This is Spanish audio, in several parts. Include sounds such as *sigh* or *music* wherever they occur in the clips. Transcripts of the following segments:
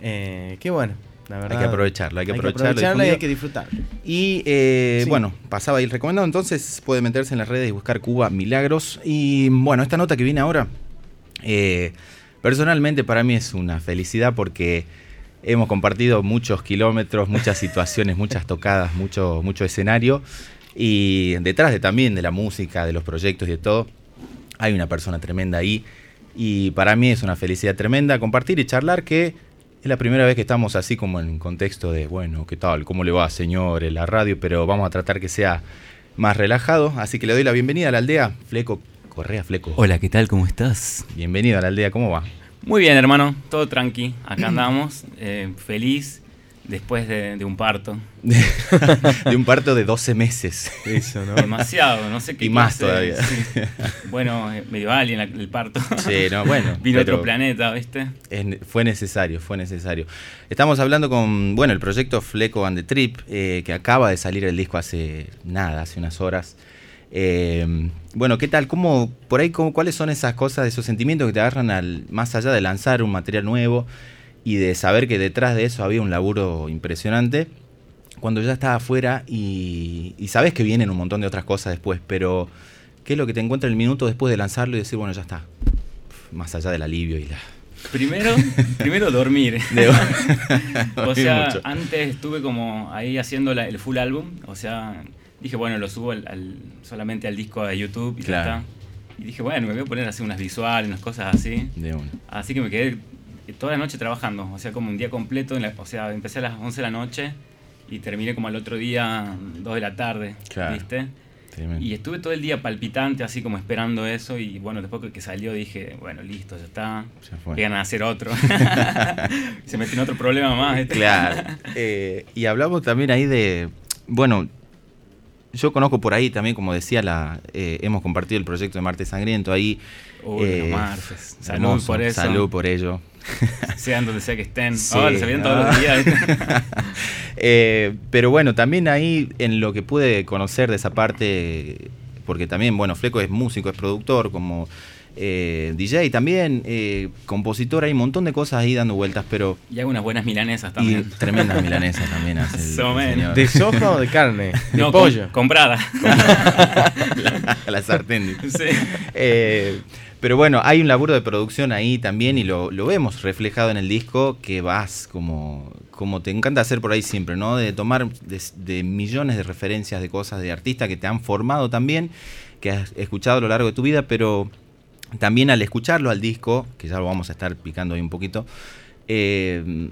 Eh, qué bueno. La verdad, hay que aprovecharlo, hay que aprovecharlo, aprovecharlo y hay que disfrutarlo. Y eh, Sí. bueno, pasaba ahí el recomendado, entonces puede meterse en las redes y buscar Cuba Milagros. Y bueno, esta nota que viene ahora, eh, personalmente para mí es una felicidad porque hemos compartido muchos kilómetros, muchas *laughs* situaciones, muchas tocadas, mucho, mucho escenario. Y detrás de también de la música, de los proyectos y de todo, hay una persona tremenda ahí. Y para mí es una felicidad tremenda compartir y charlar que es la primera vez que estamos así como en contexto de, bueno, ¿qué tal? ¿Cómo le va, señor? En la radio, pero vamos a tratar que sea más relajado. Así que le doy la bienvenida a la aldea. Fleco, Correa Fleco. Hola, ¿qué tal? ¿Cómo estás? Bienvenido a la aldea, ¿cómo va? Muy bien, hermano. Todo tranqui. Acá andamos. eh, feliz después de, de un parto. de un parto de 12 meses. Eso, ¿no? Demasiado, no sé qué. Y más clase- todavía. sí. Bueno, eh, medio alien el parto. Sí, no, bueno. Vino otro planeta, ¿viste? es fue necesario, fue necesario. Estamos hablando con, bueno, el proyecto Fleco and the Trip, eh, que acaba de salir el disco hace nada, hace unas horas. Eh, bueno, ¿qué tal? ¿Cómo, por ahí, cómo- cuáles son esas cosas, esos sentimientos que te agarran al, más allá de lanzar un material nuevo y de saber que detrás de eso había un laburo impresionante? Cuando ya estás afuera y, y sabes que vienen un montón de otras cosas después, pero ¿qué es lo que te encuentra el minuto después de lanzarlo y decir, bueno, ya está? Más allá del alivio y la... Primero, *laughs* primero dormir. *laughs* De- *laughs* o sea, antes estuve como ahí haciendo la- el full álbum. O sea, dije, bueno, lo subo al- al- solamente al disco de YouTube y Claro. ya está. Y dije, bueno, me voy a poner a hacer unas visuales, unas cosas así. de una. Así que me quedé toda la noche trabajando, o sea, como un día completo, en la- o sea, empecé a las 11 de la noche y terminé como al otro día 2 de la tarde, Claro. ¿viste? Tremendo. Y estuve todo el día palpitante, así como esperando eso y bueno, después que- que salió dije, bueno, listo, ya está, ganas de hacer otro. *laughs* *laughs* Se metió en otro problema más, ¿viste? Claro. *laughs* Eh, y hablamos también ahí de, bueno, yo conozco por ahí también, como decía, la eh, hemos compartido el proyecto de Marte Sangriento ahí. Uy, Eh, martes. Salud hermoso, por eso. Salud por ello. Sean donde sea que estén. Sí, Oh, se vienen todos ¿no? los días. *laughs* Eh, pero bueno, también ahí en lo que pude conocer de esa parte, porque también, bueno, Fleco es músico, es productor, como eh, DJ también, eh, compositor, hay un montón de cosas ahí dando vueltas, pero... y hago unas buenas milanesas Y también. tremendas milanesas también *laughs* hace el-. ¿De soja o de carne? *laughs* De No, com- pollo. comprada. La sartén. sí. Eh, pero bueno, hay un laburo de producción ahí también y lo, lo vemos reflejado en el disco que vas como, como te encanta hacer por ahí siempre, ¿no? De tomar de, millones de referencias de cosas de artistas que te han formado también, que has escuchado a lo largo de tu vida, pero también al escucharlo al disco, que ya lo vamos a estar picando ahí un poquito, eh,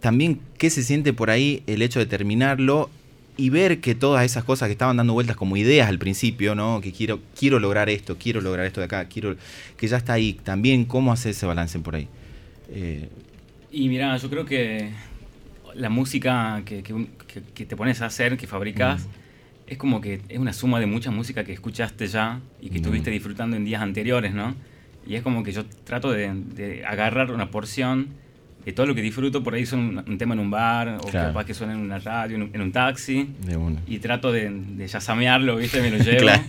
también qué se siente por ahí el hecho de terminarlo y ver que todas esas cosas que estaban dando vueltas como ideas al principio, ¿no? Que quiero, quiero lograr esto, quiero lograr esto de acá, quiero que ya está ahí. También cómo hacer ese balance por ahí. Eh, Y mira, yo creo que la música que, que te pones a hacer, que fabricas, es como que es una suma de mucha música que escuchaste ya y que Mm. estuviste disfrutando en días anteriores, ¿no? Y es como que yo trato de, de agarrar una porción de todo lo que disfruto, por ahí son un, un tema en un bar, o Claro. capaz que suena en una radio, en un, en un taxi, de una. y trato de, de yasamearlo, ¿viste? Me lo *laughs* llevo. Claro.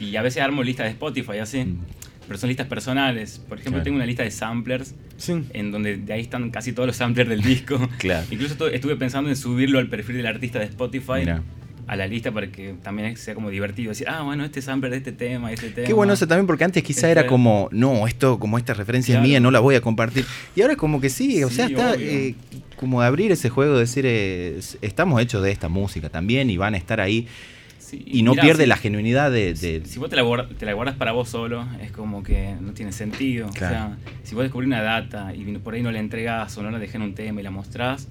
Y a veces armo listas de Spotify, así. Mm. Pero son listas personales. Por ejemplo, Claro. tengo una lista de samplers Sí. en donde de ahí están casi todos los samplers del disco. *laughs* Claro. Incluso tu- estuve pensando en subirlo al perfil del artista de Spotify, Mira. A la lista para que también sea como divertido. Decir, ah, bueno, este sampler de este tema, este tema. Qué bueno eso también, porque antes quizá Este- era como, no, esto, como esta referencia Claro. es mía, no la voy a compartir. Y ahora es como que sí, o Sí, sea, está eh, como de abrir ese juego, de decir, eh, estamos hechos de esta música también y van a estar ahí. Sí, Y no mirá, pierde si- la genuinidad de... de- Si vos te la, guardas, te la guardas para vos solo, es como que no tiene sentido. Claro. O sea, si vos descubrís una data y por ahí no la entregás o no la dejás en un tema y la mostrás,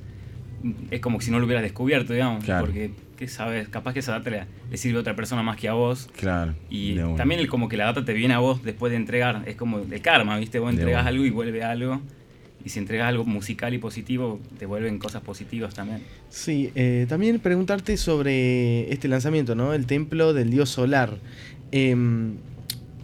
es como si no lo hubieras descubierto, digamos. Claro. Porque, ¿qué sabes? Capaz que esa data le, le sirve a otra persona más que a vos. Claro. Y también el, como que la data te viene a vos después de entregar. Es como el karma, ¿viste? Vos una. algo y vuelve algo. Y si entregas algo musical y positivo, te vuelven cosas positivas también. Sí, eh, también preguntarte sobre este lanzamiento, ¿no? El templo del dios solar. Em,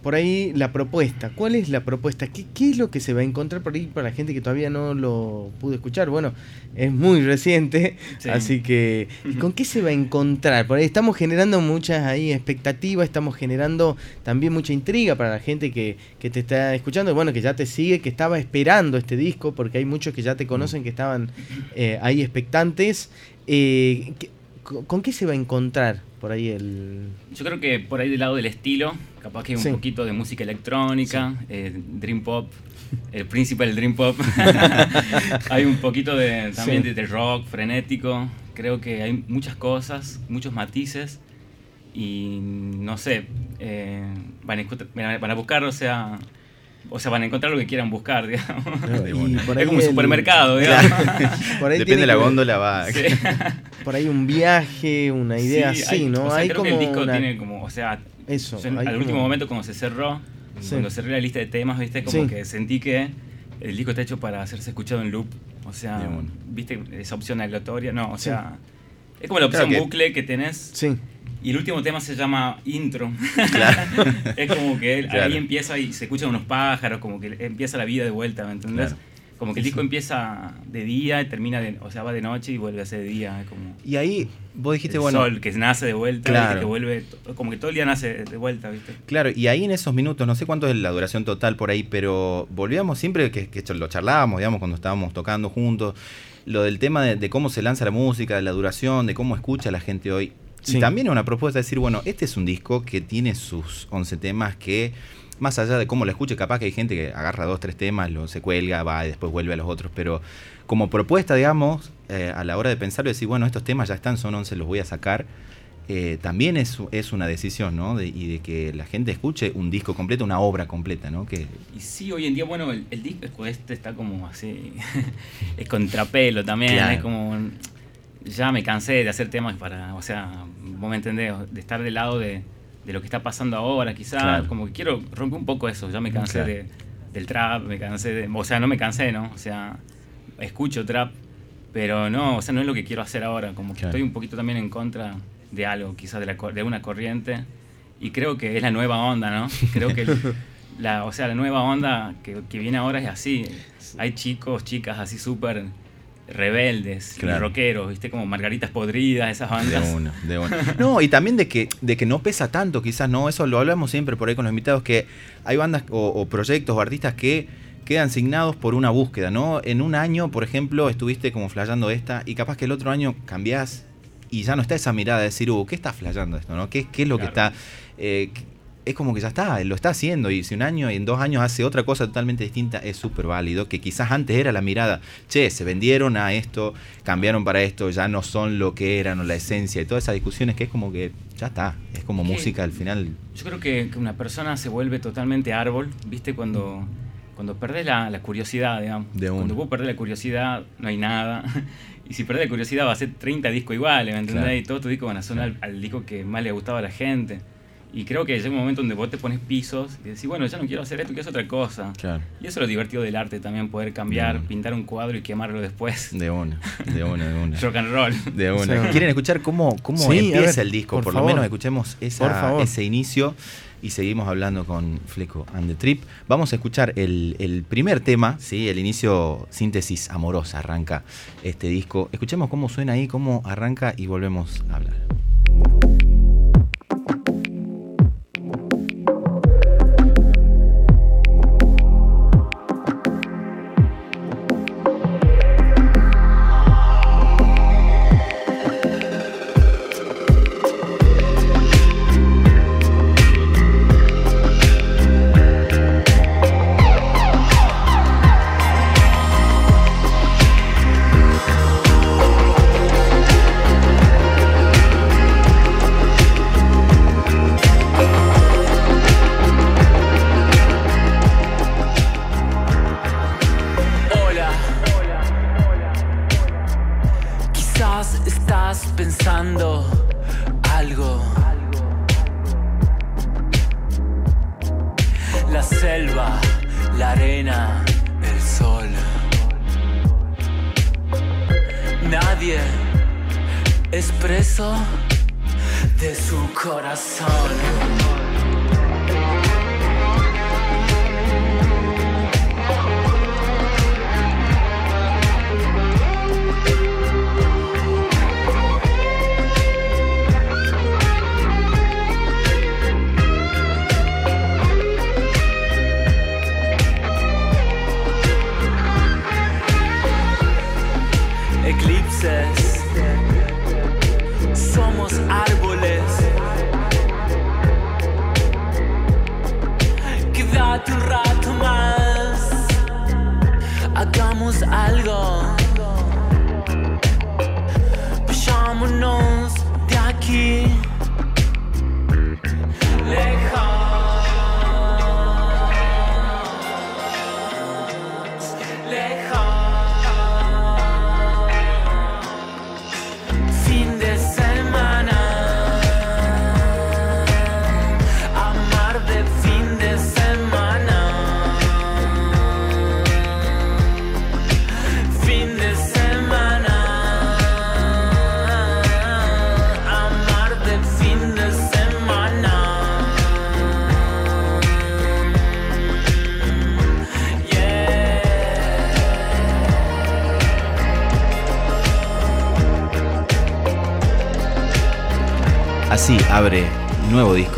por ahí la propuesta. ¿Cuál es la propuesta? ¿Qué, ¿Qué, es lo que se va a encontrar por ahí para la gente que todavía no lo pudo escuchar? Bueno, es muy reciente, sí. así que ¿con qué se va a encontrar? Por ahí estamos generando muchas ahí expectativas, estamos generando también mucha intriga para la gente que, que te está escuchando, bueno, que ya te sigue, que estaba esperando este disco, porque hay muchos que ya te conocen, que estaban eh, ahí expectantes. Eh, ¿Con qué se va a encontrar por ahí el...? Yo creo que por ahí del lado del estilo, capaz que hay un sí. poquito de música electrónica, sí. eh, Dream Pop, el príncipe del Dream Pop. *laughs* hay un poquito de, también sí. de, de, rock frenético. Creo que hay muchas cosas, muchos matices. Y no sé, eh, van, a, van a buscar, o sea, o sea, van a encontrar lo que quieran buscar, *laughs* digamos. es como un supermercado, digamos. *laughs* por ahí Depende de la góndola, va. Sí. *laughs* Por ahí un viaje, una idea sí, así, hay, ¿no? O sea, hay creo como que el disco una... tiene como, o sea, Eso, yo en, al como... último momento cuando se cerró, sí. cuando cerré la lista de temas, viste, como Sí. que sentí que el disco está hecho para hacerse escuchado en loop. O sea, Bien. viste esa opción aleatoria, no, o Sí. sea, es como la opción Claro que- bucle que tenés Sí, y el último tema se llama intro. Claro. *laughs* es como que él- Claro. ahí empieza y se escuchan unos pájaros, como que empieza la vida de vuelta, ¿me entendés? Claro. Como que el disco empieza de día y termina de, o sea, va de noche y vuelve a ser de día, como Y ahí vos dijiste, el bueno, sol que nace de vuelta, Claro. ¿viste? que vuelve, como que todo el día nace de vuelta, ¿viste? Claro, y ahí en esos minutos, no sé cuánto es la duración total por ahí, pero volvíamos siempre que, que lo charlábamos, digamos, cuando estábamos tocando juntos, lo del tema de, de cómo se lanza la música, de la duración, de cómo escucha la gente hoy. Sí. Y también es una propuesta de decir, bueno, este es un disco que tiene sus 11 temas que, más allá de cómo lo escuche, capaz que hay gente que agarra dos, tres temas, lo, se cuelga, va y después vuelve a los otros, pero como propuesta, digamos, eh, a la hora de pensarlo, decir, bueno, estos temas ya están, son 11, los voy a sacar. eh, también es, es una decisión, ¿no? De- y de que la gente escuche un disco completo, una obra completa, ¿no? Que, Y sí, hoy en día, bueno, el, el disco este está como así, *laughs* es contrapelo también, Claro. es como, ya me cansé de hacer temas para, o sea, vos me entendés, de estar del lado de, de lo que está pasando ahora, quizás, Claro. como que quiero romper un poco eso, ya me cansé Claro. de, del trap, me cansé de, o sea, no me cansé, ¿no? O sea, escucho trap, pero no, o sea, no es lo que quiero hacer ahora, como que Claro. estoy un poquito también en contra de algo, quizás de, la, de una corriente, y creo que es la nueva onda, ¿no? Creo que el- *laughs* la, o sea, la nueva onda que, que viene ahora es así. Hay chicos, chicas así súper rebeldes, Claro. rockeros, ¿viste? Como margaritas podridas, esas bandas. De una, de una. *laughs* No, y también de que, de que no pesa tanto, quizás, ¿no? Eso lo hablamos siempre por ahí con los invitados, que hay bandas o, o proyectos o artistas que quedan signados por una búsqueda, ¿no? En un año, por ejemplo, estuviste como flayando esta y capaz que el otro año cambiás y ya no está esa mirada de decir, uh, ¿qué está flayando esto, no? ¿Qué, qué es lo que está...? eh, es como que ya está, lo está haciendo y si un año y en dos años hace otra cosa totalmente distinta es súper válido, que quizás antes era la mirada, che, se vendieron a esto, cambiaron para esto, ya no son lo que eran o la esencia y todas esas discusiones que es como que ya está, es como ¿Qué? música al final. Yo creo que, que una persona se vuelve totalmente árbol, ¿viste? Cuando, cuando perdés la, la curiosidad, digamos. De. Cuando vos perdés la curiosidad, no hay nada. *laughs* Y si perdés la curiosidad, va a ser 30 discos iguales, ¿me entendés? Claro. Y todos tus discos van a sonar al, al disco que más le gustaba a la gente. Y creo que llega un momento donde vos te pones pisos y decís, bueno, ya no quiero hacer esto, quiero hacer otra cosa. Claro. Y eso es lo divertido del arte también, poder cambiar, Mm. pintar un cuadro y quemarlo después. De una, de una, de una. *laughs* Rock and roll. De una. Sí. ¿Quieren escuchar cómo, cómo Sí, empieza ver, el disco? por Por, lo menos escuchemos esa- Por favor. ese inicio y seguimos hablando con Fleco and the Trip. Vamos a escuchar el, el primer tema, ¿sí? el inicio síntesis amorosa, arranca este disco. Escuchemos cómo suena ahí, cómo arranca y volvemos a hablar. Algo. La selva, la arena, el sol. Nadie es preso de su corazón.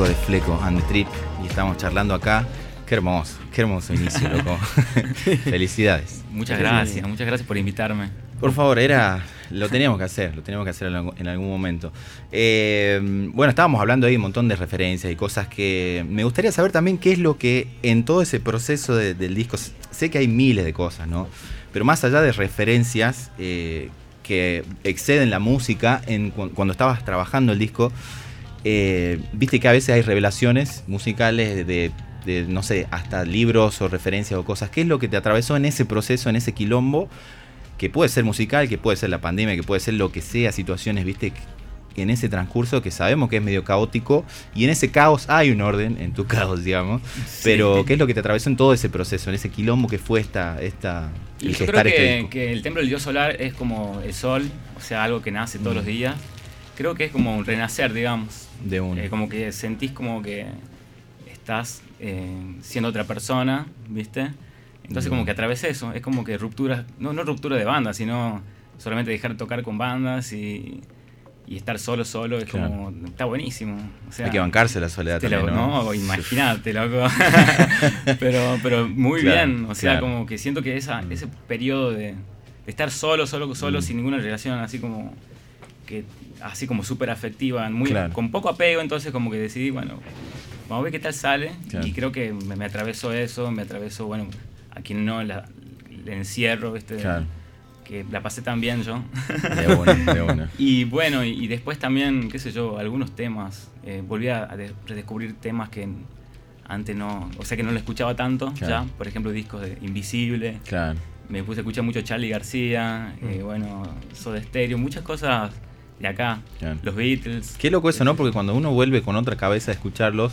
De Fleco and the Trip y estamos charlando acá. Qué hermoso, qué hermoso inicio, *laughs* loco. *laughs* Felicidades. Muchas gracias, muchas gracias por invitarme. Por favor, era. Lo teníamos que hacer, lo teníamos que hacer en algún- en algún momento. Eh, bueno, estábamos hablando ahí de un montón de referencias y cosas que. Me gustaría saber también qué es lo que en todo ese proceso de- del disco. Sé que hay miles de cosas, ¿no? Pero más allá de referencias eh, que exceden la música, en, cu- cuando estabas trabajando el disco, eh, viste que a veces hay revelaciones musicales de, de, no sé, hasta libros o referencias o cosas. ¿Qué es lo que te atravesó en ese proceso, en ese quilombo? Que puede ser musical, que puede ser la pandemia, que puede ser lo que sea, situaciones, viste, en ese transcurso que sabemos que es medio caótico y en ese caos hay un orden, en tu caos, digamos. Pero, ¿qué es lo que te atravesó en todo ese proceso, en ese quilombo que fue esta, esta Y el yo creo este que el templo del dios solar es como el sol, o sea, algo que nace todos Mm. los días. Creo que es como un renacer, digamos. De un. Eh, como que sentís como que estás eh, siendo otra persona, ¿viste? Entonces Mm. como que a través de eso, es como que ruptura, no, no ruptura de banda, sino solamente dejar de tocar con bandas y, y estar solo, solo, es Claro. como, está buenísimo. O sea, hay que bancarse la soledad también, lo- ¿no? no, imagínate, loco. *laughs* pero, pero muy Claro, bien. O sea, claro. como que siento que esa, ese periodo de, de estar solo, solo, solo, Mm. sin ninguna relación, así como que así como súper afectiva, muy, Claro. con poco apego, entonces como que decidí, bueno, vamos a ver qué tal sale. Claro. Y creo que me, me atravesó eso, me atravesó, bueno, a quien no, la, el encierro, este, Claro. que la pasé tan bien yo. De una, de *laughs* una. Y bueno, y, y después también, qué sé yo, algunos temas. eh, volví a, a de- redescubrir temas que antes no, o sea que no lo escuchaba tanto Claro. ya. Por ejemplo, discos de Invisible. Claro. Me puse a escuchar mucho Charlie García, Mm. eh, bueno, Soda Stereo, muchas cosas de acá. Los Beatles. Qué loco eso, ¿no? Porque cuando uno vuelve con otra cabeza a escucharlos,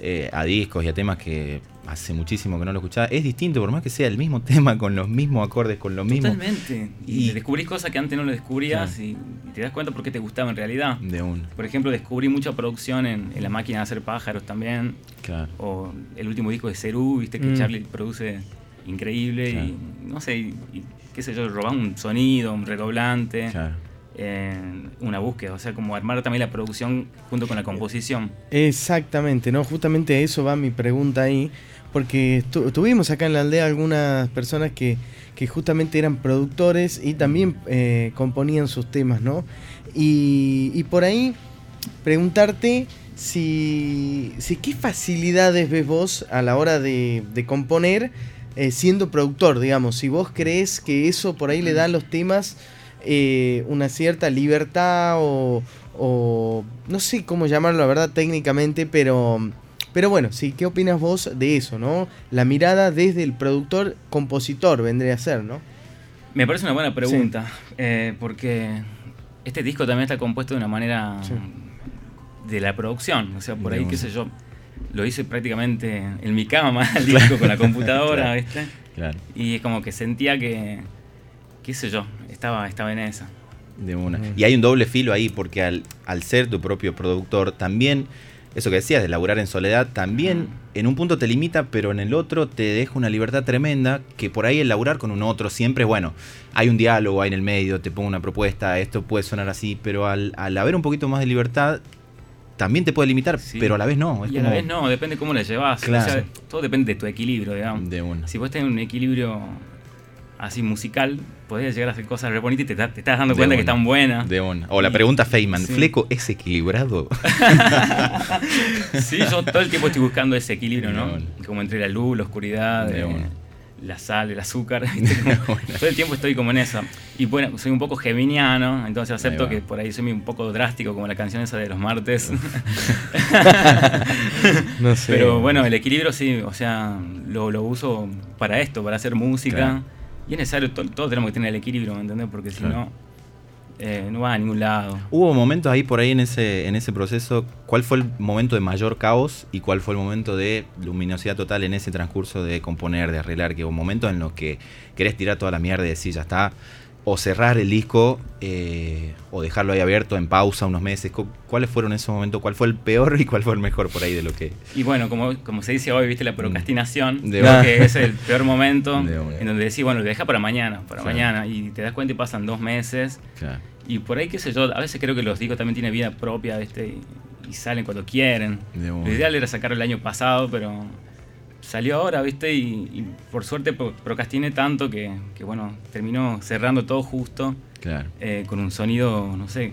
eh, a discos y a temas que hace muchísimo que no lo escuchaba, es distinto, por más que sea el mismo *laughs* tema, con los mismos acordes, con los mismos. Totalmente. Y, Y- descubrís cosas que antes no lo descubrías y, te das cuenta por qué te gustaba en realidad. De un. Por ejemplo, descubrí mucha producción en, en la máquina de hacer pájaros también. Claro. o el último disco de Cerú, viste que Mm. Charlie produce increíble Claro. y no sé, y, y qué sé yo, robar un sonido, un redoblante, Claro. Eh, una búsqueda, o sea, como armar también la producción junto con la composición. Exactamente, ¿no? Justamente eso va mi pregunta ahí, porque tu- tuvimos acá en la aldea algunas personas que, que justamente eran productores y también eh, componían sus temas, ¿no? Y, y por ahí preguntarte si, si qué facilidades ves vos a la hora de, de componer eh, siendo productor, digamos, si vos crees que eso por ahí le da los temas eh, una cierta libertad o, o no sé cómo llamarlo la verdad técnicamente, pero, pero bueno, sí, ¿qué opinas vos de eso, no? La mirada desde el productor compositor vendría a ser, ¿no? Me parece una buena pregunta, eh, porque este disco también está compuesto de una manera Sí. de la producción, o sea, por ahí, qué sé yo, lo hice prácticamente en mi cama, *laughs* el disco con la computadora, *laughs* Claro. ¿viste? Claro. Y es como que sentía que, qué sé yo, estaba, estaba en esa. De una. Mm. Y hay un doble filo ahí, porque al, al ser tu propio productor, también, eso que decías, de laburar en soledad, también en un punto te limita, pero en el otro te deja una libertad tremenda, que por ahí el laburar con un otro siempre es bueno. Hay un diálogo ahí en el medio, te pongo una propuesta, esto puede sonar así, pero al, al haber un poquito más de libertad, también te puede limitar, Sí. pero a la vez no. Es y a la vez no, depende cómo la llevas. Claro. O sea, todo depende de tu equilibrio, digamos. De una. Si vos tenés un equilibrio así musical, podés llegar a hacer cosas re bonitas y te, te estás dando cuenta que están buenas. De una. O la pregunta Feynman, ¿Fleco es equilibrado? *laughs* sí, yo todo el tiempo estoy buscando ese equilibrio, ¿no? Como entre la luz, la oscuridad, la sal, el azúcar. *laughs* todo el tiempo estoy como en eso. Y bueno, soy un poco geminiano, entonces acepto que por ahí soy un poco drástico, como la canción esa de los martes. *laughs* no sé. Pero bueno, el equilibrio sí, o sea, lo, uso para esto, para hacer música. Y es necesario, todos tenemos que tener el equilibrio, ¿me entiendes? Porque si no eh, no va a ningún lado. ¿Hubo momentos ahí por ahí en ese, en ese proceso? ¿Cuál fue el momento de mayor caos y cuál fue el momento de luminosidad total en ese transcurso de componer, de arreglar? Que hubo momentos en los que querés tirar toda la mierda y decir, ya está, o cerrar el disco eh, o dejarlo ahí abierto en pausa unos meses. ¿Cuáles fueron esos momentos? ¿Cuál fue el peor y cuál fue el mejor por ahí de lo que... Y bueno, como, como se dice hoy, viste la procrastinación, mm. que es el peor momento en donde decís, bueno, lo deja para mañana, para mañana, y te das cuenta y pasan dos meses. Y por ahí, qué sé yo, a veces creo que los discos también tienen vida propia, ¿viste? Y, salen cuando quieren. Lo ideal era sacarlo el año pasado, pero salió ahora, ¿viste? Y, por suerte procrastiné tanto que, bueno, terminó cerrando todo justo. Claro. Eh, con un sonido, no sé,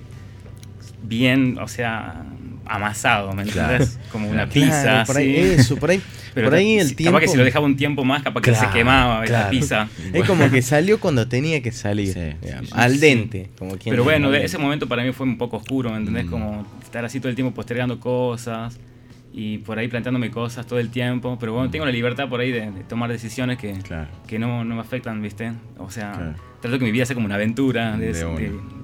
bien, o sea, amasado, ¿me entiendes? Como una pizza. por ahí, eso, por ahí. *laughs* Pero por ahí el tiempo. Capaz que si lo dejaba un tiempo más, capaz que se quemaba la pizza. Es como que salió cuando tenía que salir. al dente. Como Pero bueno, ese momento para mí fue un poco oscuro, ¿me entendés? Mm. Como estar así todo el tiempo postergando cosas y por ahí planteándome cosas todo el tiempo. Pero bueno, mm. tengo la libertad por ahí de, tomar decisiones que, que no, no, me afectan, ¿viste? O sea trato que mi vida sea como una aventura, de,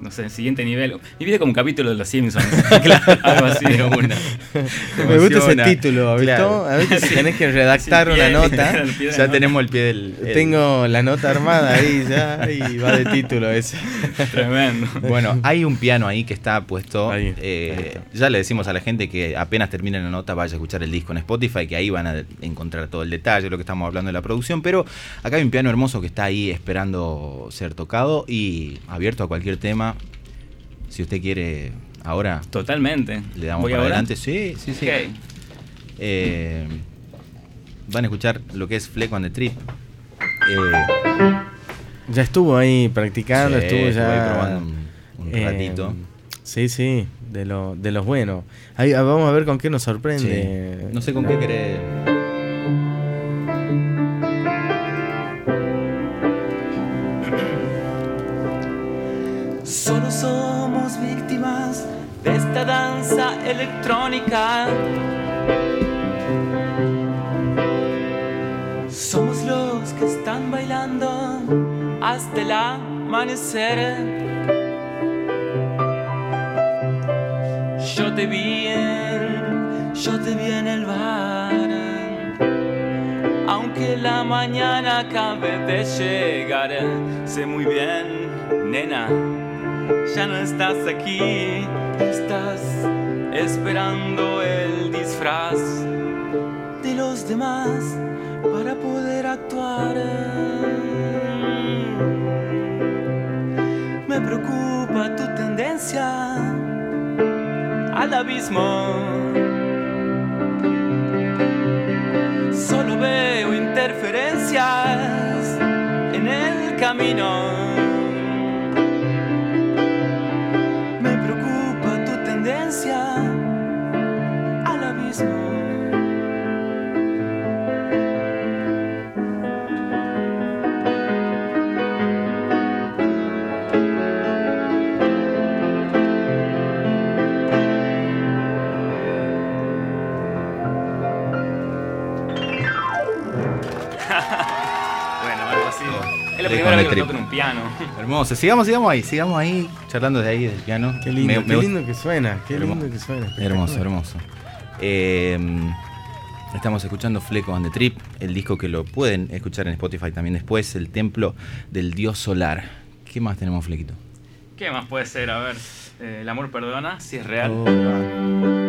no sé, siguiente nivel. Mi vida como un capítulo de Los Simpsons, *laughs* claro, algo así de una. Me gusta ese título, A veces tenés que redactar una nota. ya tenemos el pie del... Tengo la nota armada ahí ya y va de título ese. Tremendo. Bueno, hay un piano ahí que está puesto. Eh, ya le decimos a la gente que apenas termine la nota vaya a escuchar el disco en Spotify, que ahí van a encontrar todo el detalle, lo que estamos hablando de la producción. Pero acá hay un piano hermoso que está ahí esperando tocado y abierto a cualquier tema. Si usted quiere ahora. Totalmente. Le damos para adelante. Sí, sí, sí. Eh, van a escuchar lo que es Fleck on the Trip. Eh, ya estuvo ahí practicando, estuvo ya. probando un, eh, ratito. Sí, sí, de, lo, de los buenos. Ahí, vamos a ver con qué nos sorprende. No sé con qué querés. Hasta el amanecer. Yo te vi en, yo te vi en el bar. Aunque la mañana acabe de llegar, sé muy bien, nena ya no estás aquí, estás esperando el disfraz de los demás para poder actuar. Preocupa tu tendencia al abismo. Solo veo interferencias en el camino. Un piano. *laughs* Hermoso. Sigamos, sigamos ahí, sigamos ahí, charlando de ahí del piano. Qué lindo, qué lindo que suena, qué lindo que suena. Hermoso, hermoso. Eh, estamos escuchando Fleco on the Trip, el disco que lo pueden escuchar en Spotify también después, El Templo del Dios Solar. ¿Qué más tenemos, Flequito? ¿Qué más puede ser? A ver, eh, El amor perdona, si es real. Oh,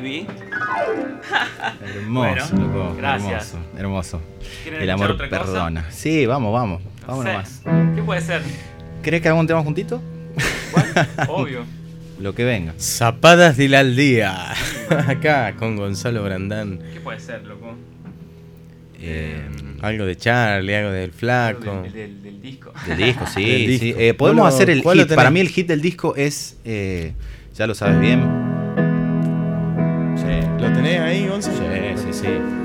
Baby. Hermoso, Bueno, loco. gracias. Hermoso, hermoso. ¿Quieren El amor otra cosa? perdona. Sí, vamos, vamos. No Vamos sé. nomás. ¿Qué puede ser? ¿Querés que hagamos un tema juntito? ¿Cuál? *laughs* Obvio. Lo que venga. Zapadas del Aldía. *laughs* Acá con Gonzalo Brandán. ¿Qué puede ser, loco? Eh, Algo de Charlie, algo del Flaco. Del, del- del disco. del disco, sí. *laughs* Del sí. Eh, podemos ¿Cuál lo- hacer el hit. Para mí el hit del disco es. eh, ya lo sabes bien. Sí. ¿Lo tenés ahí, Gonzalo? Sí, sí, sí.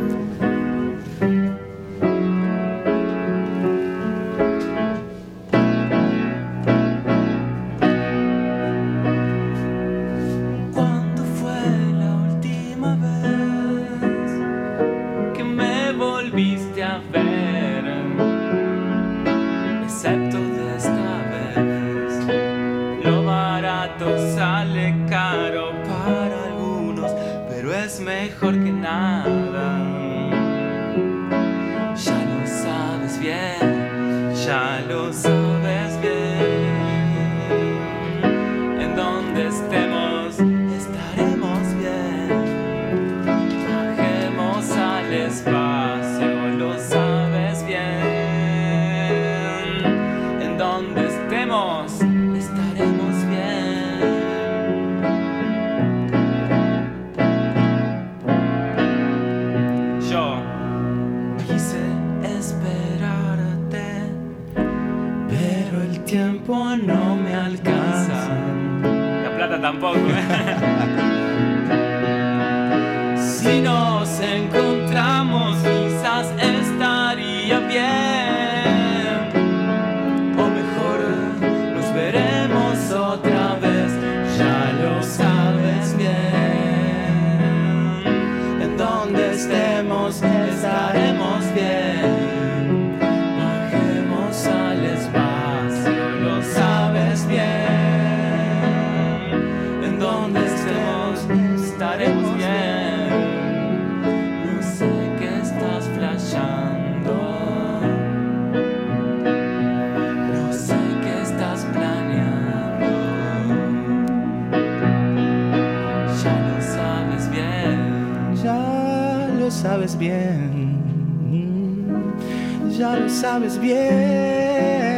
Bien, ya estaremos bien. No sé qué estás flasheando. No sé qué estás planeando. Ya lo sabes bien. Ya lo sabes bien. Ya lo sabes bien.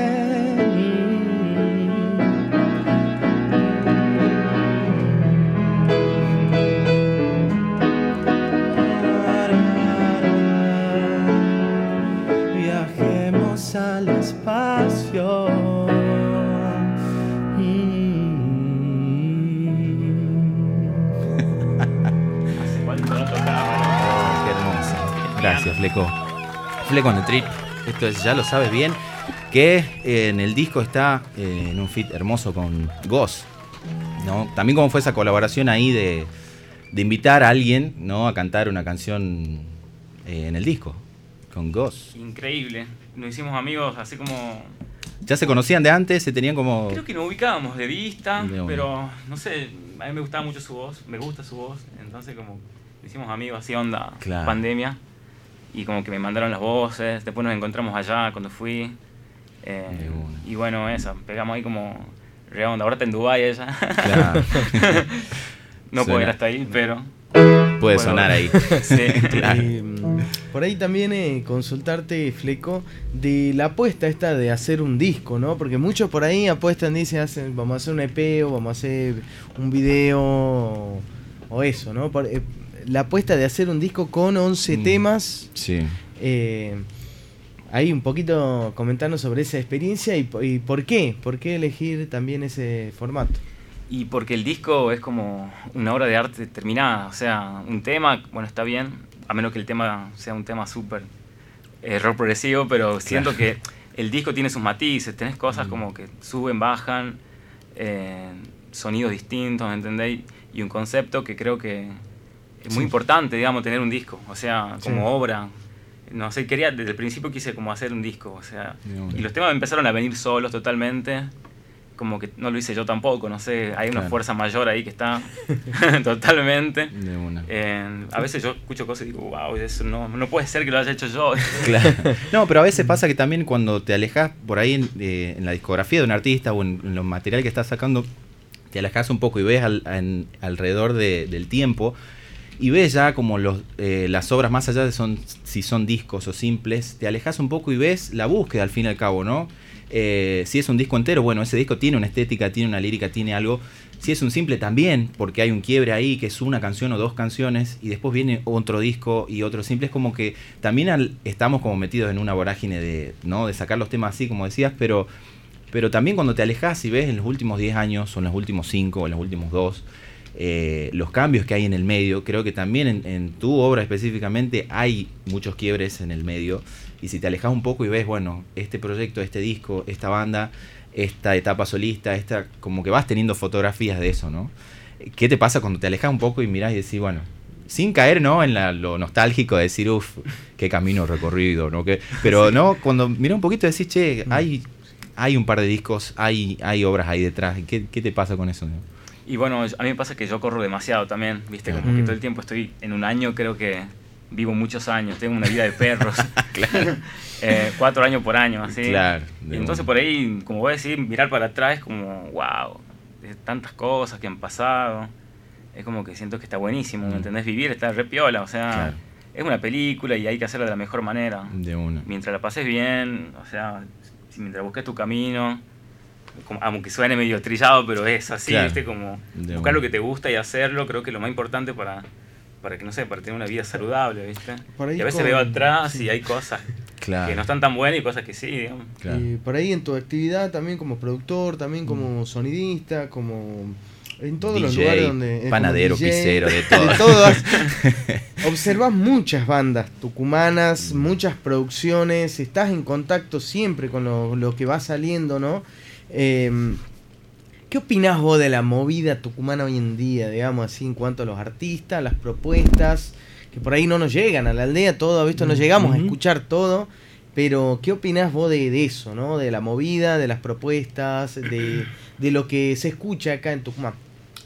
Fleco en el trip. Esto es Ya lo sabes bien. Que eh, en el disco está eh, en un fit hermoso con Goss. ¿no? También como fue esa colaboración ahí de, de invitar a alguien ¿no? a cantar una canción eh, en el disco. Con Goss. Increíble. Nos hicimos amigos así como. Ya se conocían de antes, se tenían como... Creo que nos ubicábamos de vista, De pero no sé, a mí me gustaba mucho su voz, me gusta su voz, entonces como hicimos amigos así onda Claro. pandemia y como que me mandaron las voces, después nos encontramos allá cuando fui. Eh, y bueno, eso, pegamos ahí como re onda. Ahora está en Dubái ella. Claro. *laughs* no puedo ir hasta ahí, pero... Puede sonar ahí. *laughs* sí, *laughs* claro. Mm, por ahí también eh, consultarte, Fleco, de la apuesta esta de hacer un disco, ¿no? Porque muchos por ahí apuestan, dicen, hacen, vamos a hacer un EP o vamos a hacer un video o, eso, ¿no? Eh, la apuesta de hacer un disco con 11 mm, temas. Sí. Eh, ahí un poquito comentarnos sobre esa experiencia y, por qué, por qué elegir también ese formato. Y porque el disco es como una obra de arte terminada, o sea, un tema, bueno, está bien, a menos que el tema sea un tema súper error eh, progresivo, pero siento que el disco tiene sus matices, tenés cosas mm. como que suben, bajan, eh, sonidos distintos, ¿me entendéis? Y un concepto que creo que es muy importante, digamos, tener un disco, o sea, como obra, no sé, quería, desde el principio quise como hacer un disco, o sea, y los temas empezaron a venir solos totalmente, como que no lo hice yo tampoco, no sé, hay una fuerza mayor ahí que está *laughs* totalmente. a veces yo escucho cosas y digo, wow, eso no, no puede ser que lo haya hecho yo. *laughs* claro. *laughs* No, pero a veces pasa que también cuando te alejas por ahí en, eh, la discografía de un artista o en, los materiales que estás sacando, te alejas un poco y ves alrededor del tiempo y ves ya como los, eh, las obras más allá de son, si son discos o simples, te alejas un poco y ves la búsqueda al fin y al cabo, ¿no? Eh, si es un disco entero, bueno, ese disco tiene una estética, tiene una lírica, tiene algo. Si es un simple también, porque hay un quiebre ahí que es una canción o dos canciones y después viene otro disco y otro simple. Es como que también estamos como metidos en una vorágine de, ¿no? de sacar los temas así, como decías, pero, pero también cuando te alejas y ves en los últimos 10 años o en los últimos 5 o en los últimos 2, eh, los cambios que hay en el medio. Creo que también en, tu obra específicamente hay muchos quiebres en el medio. Y si te alejas un poco y ves, bueno, este proyecto, este disco, esta banda, esta etapa solista, esta, como que vas teniendo fotografías de eso, ¿no? ¿Qué te pasa cuando te alejas un poco y miras y decís, bueno, sin caer ¿no? en lo nostálgico de decir, uff, qué camino recorrido, ¿no? Que, pero no, cuando miras un poquito decís, che, mm. hay, hay un par de discos, hay, hay obras ahí detrás. ¿Qué, qué te pasa con eso? Y bueno, a mí me pasa que yo corro demasiado también, ¿viste? Como que todo el tiempo estoy en un año, creo que vivo muchos años, tengo una vida de perros. *laughs* claro. *laughs* Eh, cuatro años por año, así. Claro. Y entonces por ahí, como voy a decir, mirar para atrás es como, wow, tantas cosas que han pasado. Es como que siento que está buenísimo, ¿me mm. entendés? Vivir está re piola, o sea, es una película y hay que hacerla de la mejor manera. De una. Mientras la pases bien, o sea, mientras busques tu camino aunque suene medio trillado, pero es así, ¿viste? Como buscar lo que te gusta y hacerlo, creo que es lo más importante para, para que, no sé, para tener una vida saludable, ¿viste? y a veces veo atrás y hay cosas *laughs* que no están tan buenas y cosas que sí, digamos. Y por ahí en tu actividad también como productor, también como mm. sonidista, como... En todos los lugares donde. Panadero, pisero, de *laughs* todo. *laughs* observas muchas bandas tucumanas, muchas producciones, estás en contacto siempre con lo, lo que va saliendo, ¿no? Em, ¿Qué opinás vos de la movida tucumana hoy en día, digamos así, en cuanto a los artistas, las propuestas, que por ahí no nos llegan a la aldea todo, visto, no llegamos a escuchar todo, pero ¿qué opinás vos de, eso, ¿no? De la movida, de las propuestas, de, lo que se escucha acá en Tucumán.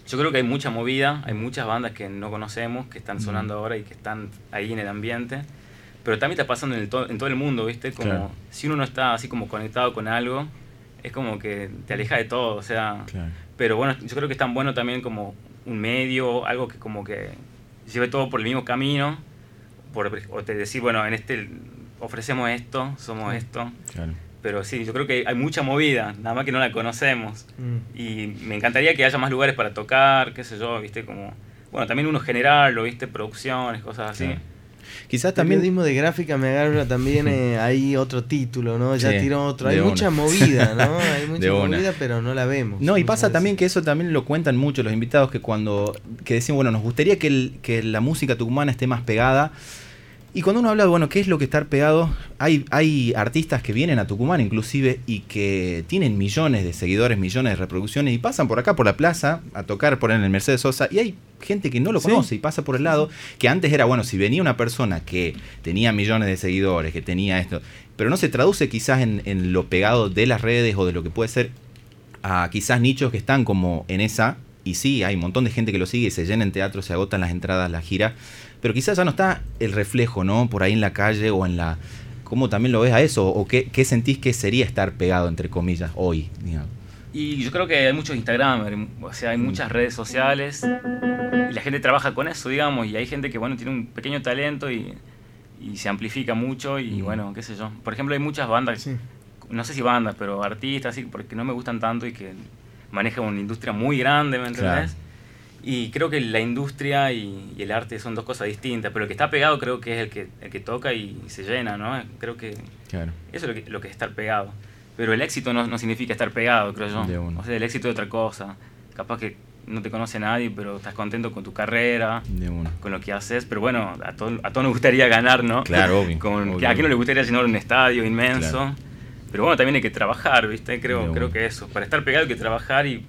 Yo creo que hay mucha movida, hay muchas bandas que no conocemos, que están sonando ahora y que están ahí en el ambiente, pero también está pasando en, en todo el mundo, ¿viste? Como si uno no está así como conectado con algo, es como que te aleja de todo, o sea, pero bueno, yo creo que es tan bueno también como un medio, algo que como que lleve todo por el mismo camino, por, o te decir, bueno, en este ofrecemos esto, somos esto, pero sí, yo creo que hay mucha movida, nada más que no la conocemos, mm. y me encantaría que haya más lugares para tocar, qué sé yo, viste, como, bueno, también uno generarlo, viste, producciones, cosas así. Quizás también. El periodismo de gráfica me agarra también *laughs* eh, ahí otro título, ¿no? Ya tiró otro. *laughs* Hay mucha movida, ¿no? Hay mucha movida, pero no la vemos. No, y pasa también que eso también lo cuentan mucho los invitados que cuando que decían, bueno, nos gustaría que, el, que la música tucumana esté más pegada y cuando uno habla de, bueno, ¿qué es lo que estar pegado? Hay, hay artistas que vienen a Tucumán inclusive y que tienen millones de seguidores, millones de reproducciones y pasan por acá, por la plaza, a tocar por en el Mercedes Sosa y hay gente que no lo conoce y pasa por el lado, que antes era, bueno, si venía una persona que tenía millones de seguidores, que tenía esto, pero no se traduce quizás en, en lo pegado de las redes o de lo que puede ser a quizás nichos que están como en esa y sí, hay un montón de gente que lo sigue, se llena en teatro, se agotan las entradas, la gira, pero quizás ya no está el reflejo, ¿no? Por ahí en la calle o en la... ¿Cómo también lo ves a eso? ¿O qué, qué sentís que sería estar pegado, entre comillas, hoy? Digamos? Y yo creo que hay muchos Instagram, o sea, hay muchas redes sociales y la gente trabaja con eso, digamos, y hay gente que, bueno, tiene un pequeño talento y, y se amplifica mucho y, bueno, qué sé yo. Por ejemplo, hay muchas bandas, no sé si bandas, pero artistas, así, porque no me gustan tanto y que manejan una industria muy grande, ¿me entendés? Y creo que la industria y, el arte son dos cosas distintas, pero el que está pegado creo que es el que, el que toca y, se llena, ¿no? Creo que eso es lo que, lo que es estar pegado. Pero el éxito no, no significa estar pegado, creo yo. O sea, el éxito es otra cosa. Capaz que no te conoce nadie, pero estás contento con tu carrera, con lo que haces. Pero bueno, a todos a todo nos gustaría ganar, ¿no? Claro, obvio. *laughs* Con, A quién no le gustaría llenar un estadio inmenso. Pero bueno, también hay que trabajar, ¿viste? Creo, creo que eso. Para estar pegado hay que trabajar y,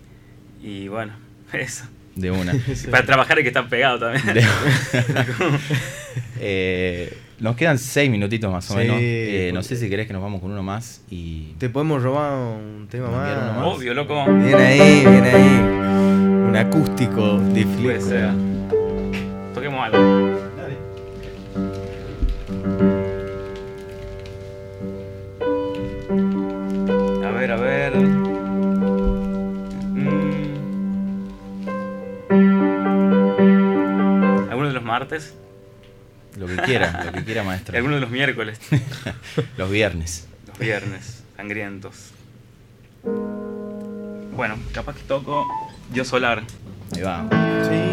y bueno, *laughs* eso. De una. *laughs* Para trabajar hay que estar pegado también. *laughs* eh, nos quedan seis minutitos más o menos. Eh, no sé si querés que nos vamos con uno más y. Te podemos robar un tema más? Obvio, loco. Viene ahí, viene ahí. Un acústico de Puede ser. Toquemos algo. Martes? Lo que quiera, lo que quiera, maestro. *laughs* Alguno de los miércoles. *laughs* los viernes. Los viernes, sangrientos. Bueno, capaz que toco Yo Solar. Ahí va. Sí,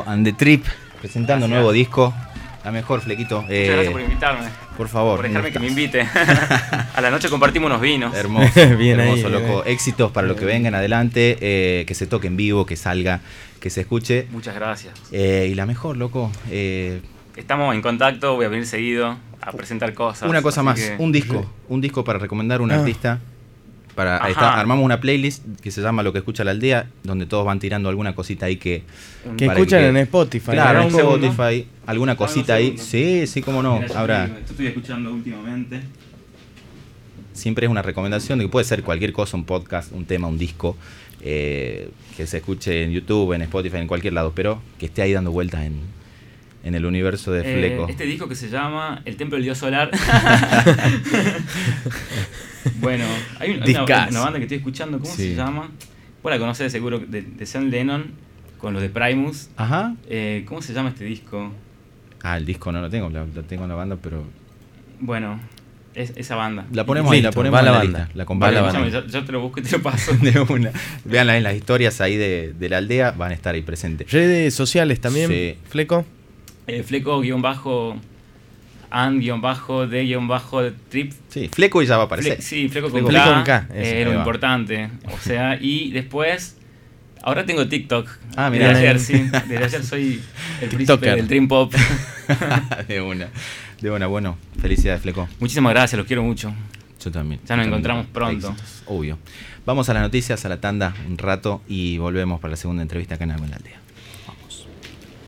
And the Trip, presentando un nuevo disco. La mejor, Flequito. Muchas gracias por invitarme. Por favor. Por dejarme que me invite. *laughs* a la noche compartimos unos vinos. Hermoso. *laughs* bien hermoso, loco. Éxitos para lo que vengan adelante. Eh, que se toque en vivo, que salga, que se escuche. Muchas gracias. Eh, y la mejor, loco. Eh, estamos en contacto, voy a venir seguido a presentar cosas. Una cosa más, que- un disco, un disco para recomendar a un Ah. artista. Para, ahí Ajá. está, armamos una playlist que se llama Lo que escucha la aldea, donde todos van tirando alguna cosita ahí que... Que escuchan que- en Spotify. Claro, en. Spotify, alguna cosita ahí. Sí, sí, cómo no. Mira, yo estoy escuchando últimamente. siempre es una recomendación de que puede ser cualquier cosa, un podcast, un tema, un disco, eh, que se escuche en YouTube, en Spotify, en cualquier lado, pero que esté ahí dando vueltas en, en el universo de Eh, Fleco. este disco que se llama El Templo del Dios Solar. *laughs* bueno, hay, un- hay una, banda que estoy escuchando, ¿cómo Sí. se llama? Vos la conocés seguro, de, de Sean Lennon, con los de Primus. Ajá. Eh, ¿Cómo se llama este disco? Ah, el disco no lo tengo, lo, lo tengo en la banda, pero Bueno, es, esa banda. la ponemos ahí, la ponemos en la la, banda. lista. La Va comparto. la banda. yo, yo te lo busco y te lo paso. *laughs* de una. Veanla en las historias ahí de, de la aldea, van a estar ahí presentes. Redes sociales también, Sí. Fleco. Eh, fleco guion bajo and guion bajo de guion bajo trip Sí, Fleco y ya va a aparecer. Fle- sí, fleco con K, con K, eso, eh, lo va. importante. O sea, y después, ahora tengo TikTok. Ah, Desde mirá. ayer, sí. *laughs* Desde ayer soy el príncipe del Dream Pop. *laughs* de una. De una, bueno, felicidades, Fleco. Muchísimas gracias, los quiero mucho. Yo también. Ya nos también. encontramos pronto. Éxitos, obvio. Vamos a las noticias, a la tanda un rato y volvemos para la segunda entrevista acá en la Aldea.